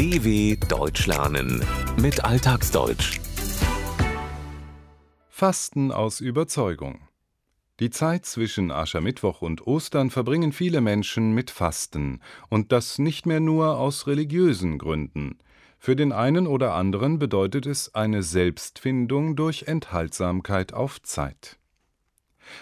DW Deutsch lernen mit Alltagsdeutsch. Fasten aus Überzeugung. Die Zeit zwischen Aschermittwoch und Ostern verbringen viele Menschen mit Fasten, und das nicht mehr nur aus religiösen Gründen. Für den einen oder anderen bedeutet es eine Selbstfindung durch Enthaltsamkeit auf Zeit.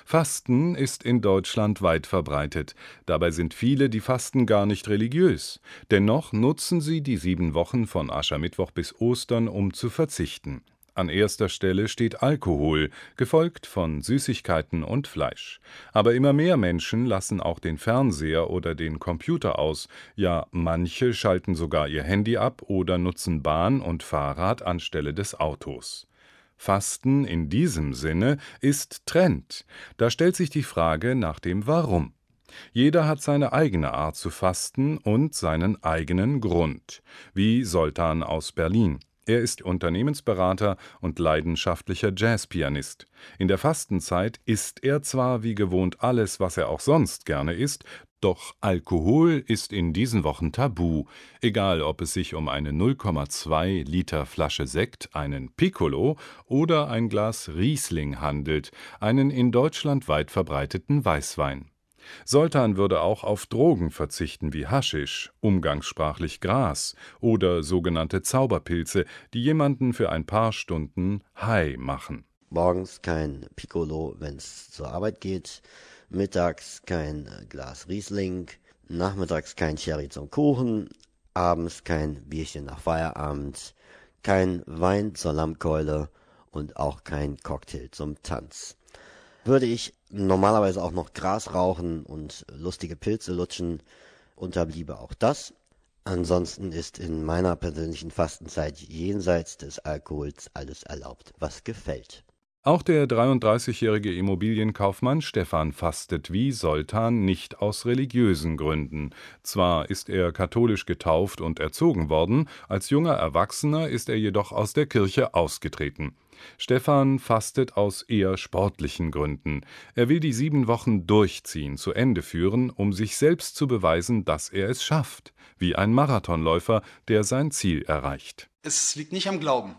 Fasten ist in Deutschland weit verbreitet. Dabei sind viele, die fasten, gar nicht religiös. Dennoch nutzen sie die sieben Wochen von Aschermittwoch bis Ostern, um zu verzichten. An erster Stelle steht Alkohol, gefolgt von Süßigkeiten und Fleisch. Aber immer mehr Menschen lassen auch den Fernseher oder den Computer aus, ja manche schalten sogar ihr Handy ab oder nutzen Bahn und Fahrrad anstelle des Autos. Fasten in diesem Sinne ist Trend. Da stellt sich die Frage nach dem Warum. Jeder hat seine eigene Art zu fasten und seinen eigenen Grund, wie Soltan aus Berlin. Er ist Unternehmensberater und leidenschaftlicher Jazzpianist. In der Fastenzeit isst er zwar wie gewohnt alles, was er auch sonst gerne isst, doch Alkohol ist in diesen Wochen tabu, egal ob es sich um eine 0,2 Liter Flasche Sekt, einen Piccolo oder ein Glas Riesling handelt, einen in Deutschland weit verbreiteten Weißwein. Soltan würde auch auf Drogen verzichten wie Haschisch, umgangssprachlich Gras oder sogenannte Zauberpilze, die jemanden für ein paar Stunden high machen. Morgens kein Piccolo, wenn's zur Arbeit geht, mittags kein Glas Riesling, nachmittags kein Sherry zum Kuchen, abends kein Bierchen nach Feierabend, kein Wein zur Lammkeule und auch kein Cocktail zum Tanz. Würde ich normalerweise auch noch Gras rauchen und lustige Pilze lutschen, unterbliebe auch das. Ansonsten ist in meiner persönlichen Fastenzeit jenseits des Alkohols alles erlaubt, was gefällt. Auch der 33-jährige Immobilienkaufmann Stefan fastet wie Soltan nicht aus religiösen Gründen. Zwar ist er katholisch getauft und erzogen worden, als junger Erwachsener ist er jedoch aus der Kirche ausgetreten. Stefan fastet aus eher sportlichen Gründen. Er will die sieben Wochen durchziehen, zu Ende führen, um sich selbst zu beweisen, dass er es schafft, wie ein Marathonläufer, der sein Ziel erreicht. Es liegt nicht am Glauben,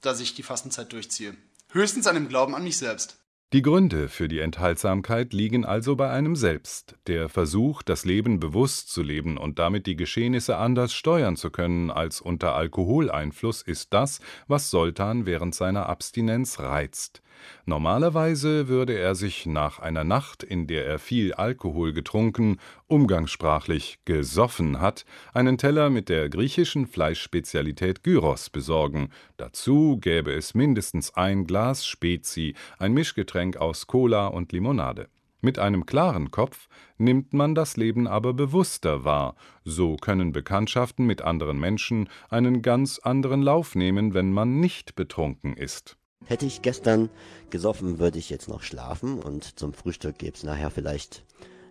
dass ich die Fastenzeit durchziehe höchstens an dem Glauben an mich selbst. Die Gründe für die Enthaltsamkeit liegen also bei einem selbst. Der Versuch, das Leben bewusst zu leben und damit die Geschehnisse anders steuern zu können als unter Alkoholeinfluss, ist das, was Soltan während seiner Abstinenz reizt. Normalerweise würde er sich nach einer Nacht, in der er viel Alkohol getrunken, umgangssprachlich gesoffen hat, einen Teller mit der griechischen Fleischspezialität Gyros besorgen. Dazu gäbe es mindestens ein Glas Spezi, ein Mischgetränk aus Cola und Limonade. Mit einem klaren Kopf nimmt man das Leben aber bewusster wahr, so können Bekanntschaften mit anderen Menschen einen ganz anderen Lauf nehmen, wenn man nicht betrunken ist. Hätte ich gestern gesoffen, würde ich jetzt noch schlafen und zum Frühstück gäbe es nachher vielleicht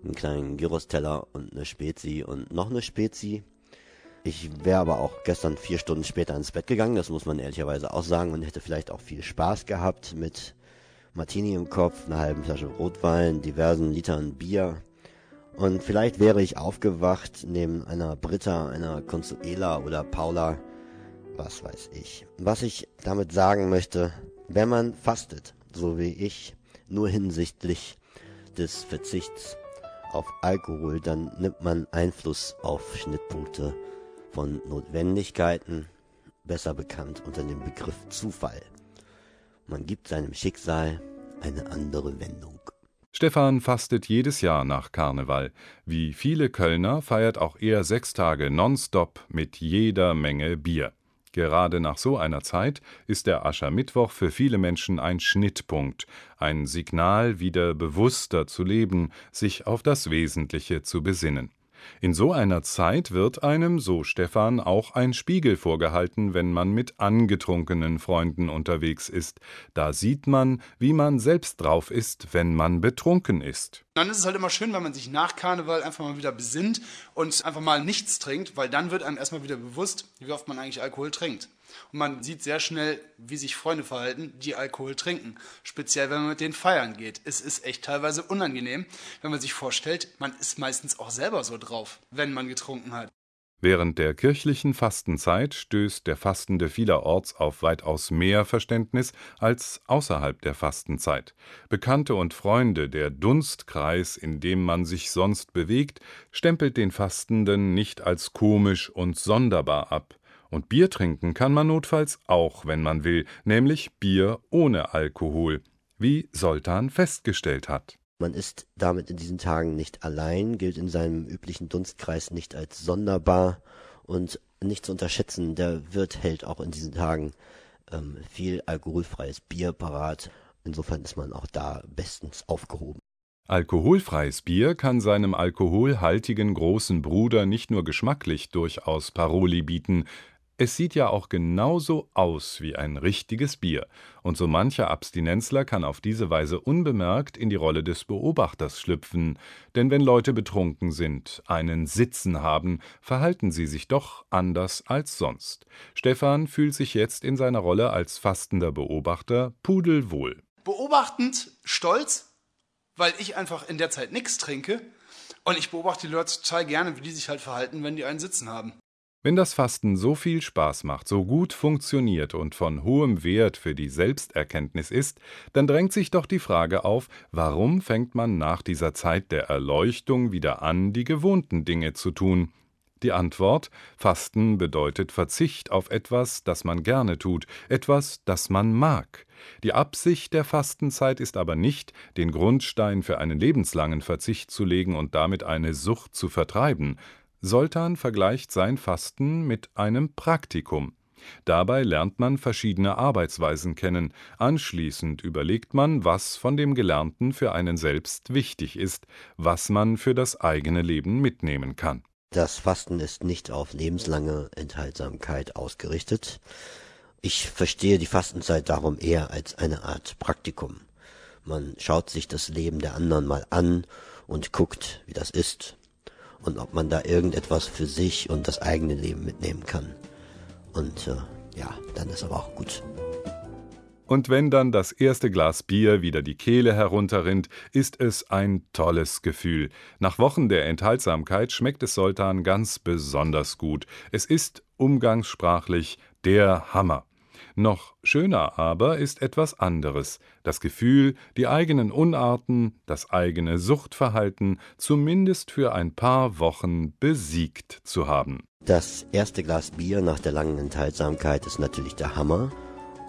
einen kleinen Gyros-Teller und eine Spezi und noch eine Spezi. Ich wäre aber auch gestern vier Stunden später ins Bett gegangen, das muss man ehrlicherweise auch sagen, und hätte vielleicht auch viel Spaß gehabt mit Martini im Kopf, einer halben Flasche Rotwein, diversen Litern Bier. Und vielleicht wäre ich aufgewacht neben einer Britta, einer Consuela oder Paula, was weiß ich. Was ich damit sagen möchte, wenn man fastet, so wie ich, nur hinsichtlich des Verzichts auf Alkohol, dann nimmt man Einfluss auf Schnittpunkte von Notwendigkeiten, besser bekannt unter dem Begriff Zufall. Man gibt seinem Schicksal eine andere Wendung. Stefan fastet jedes Jahr nach Karneval. Wie viele Kölner feiert auch er sechs Tage nonstop mit jeder Menge Bier. Gerade nach so einer Zeit ist der Aschermittwoch für viele Menschen ein Schnittpunkt, ein Signal, wieder bewusster zu leben, sich auf das Wesentliche zu besinnen. In so einer Zeit wird einem, so Stefan, auch ein Spiegel vorgehalten, wenn man mit angetrunkenen Freunden unterwegs ist. Da sieht man, wie man selbst drauf ist, wenn man betrunken ist. Dann ist es halt immer schön, wenn man sich nach Karneval einfach mal wieder besinnt und einfach mal nichts trinkt, weil dann wird einem erstmal wieder bewusst, wie oft man eigentlich Alkohol trinkt. Und man sieht sehr schnell, wie sich Freunde verhalten, die Alkohol trinken. Speziell, wenn man mit denen feiern geht. Es ist echt teilweise unangenehm, wenn man sich vorstellt, man ist meistens auch selber so drauf, wenn man getrunken hat. Während der kirchlichen Fastenzeit stößt der Fastende vielerorts auf weitaus mehr Verständnis als außerhalb der Fastenzeit. Bekannte und Freunde, der Dunstkreis, in dem man sich sonst bewegt, stempelt den Fastenden nicht als komisch und sonderbar ab. Und Bier trinken kann man notfalls auch, wenn man will, nämlich Bier ohne Alkohol, wie Soltan festgestellt hat. Man ist damit in diesen Tagen nicht allein, gilt in seinem üblichen Dunstkreis nicht als sonderbar und nicht zu unterschätzen, der Wirt hält auch in diesen Tagen ähm, viel alkoholfreies Bier parat. Insofern ist man auch da bestens aufgehoben. Alkoholfreies Bier kann seinem alkoholhaltigen großen Bruder nicht nur geschmacklich durchaus Paroli bieten, es sieht ja auch genauso aus wie ein richtiges Bier, und so mancher Abstinenzler kann auf diese Weise unbemerkt in die Rolle des Beobachters schlüpfen, denn wenn Leute betrunken sind, einen Sitzen haben, verhalten sie sich doch anders als sonst. Stefan fühlt sich jetzt in seiner Rolle als fastender Beobachter pudelwohl. Beobachtend stolz, weil ich einfach in der Zeit nichts trinke und ich beobachte die Leute total gerne, wie die sich halt verhalten, wenn die einen Sitzen haben. Wenn das Fasten so viel Spaß macht, so gut funktioniert und von hohem Wert für die Selbsterkenntnis ist, dann drängt sich doch die Frage auf, warum fängt man nach dieser Zeit der Erleuchtung wieder an, die gewohnten Dinge zu tun? Die Antwort Fasten bedeutet Verzicht auf etwas, das man gerne tut, etwas, das man mag. Die Absicht der Fastenzeit ist aber nicht, den Grundstein für einen lebenslangen Verzicht zu legen und damit eine Sucht zu vertreiben, Soltan vergleicht sein Fasten mit einem Praktikum. Dabei lernt man verschiedene Arbeitsweisen kennen, anschließend überlegt man, was von dem Gelernten für einen selbst wichtig ist, was man für das eigene Leben mitnehmen kann. Das Fasten ist nicht auf lebenslange Enthaltsamkeit ausgerichtet. Ich verstehe die Fastenzeit darum eher als eine Art Praktikum. Man schaut sich das Leben der anderen mal an und guckt, wie das ist, und ob man da irgendetwas für sich und das eigene Leben mitnehmen kann. Und äh, ja, dann ist aber auch gut. Und wenn dann das erste Glas Bier wieder die Kehle herunterrinnt, ist es ein tolles Gefühl. Nach Wochen der Enthaltsamkeit schmeckt es Soltan ganz besonders gut. Es ist umgangssprachlich der Hammer. Noch schöner aber ist etwas anderes, das Gefühl, die eigenen Unarten, das eigene Suchtverhalten zumindest für ein paar Wochen besiegt zu haben. Das erste Glas Bier nach der langen Enthaltsamkeit ist natürlich der Hammer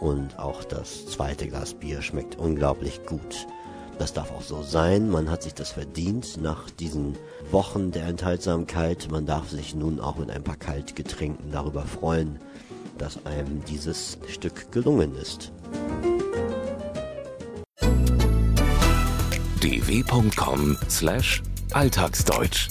und auch das zweite Glas Bier schmeckt unglaublich gut. Das darf auch so sein, man hat sich das verdient nach diesen Wochen der Enthaltsamkeit. Man darf sich nun auch mit ein paar Kaltgetränken darüber freuen, dass einem dieses Stück gelungen ist. dw.com/alltagsdeutsch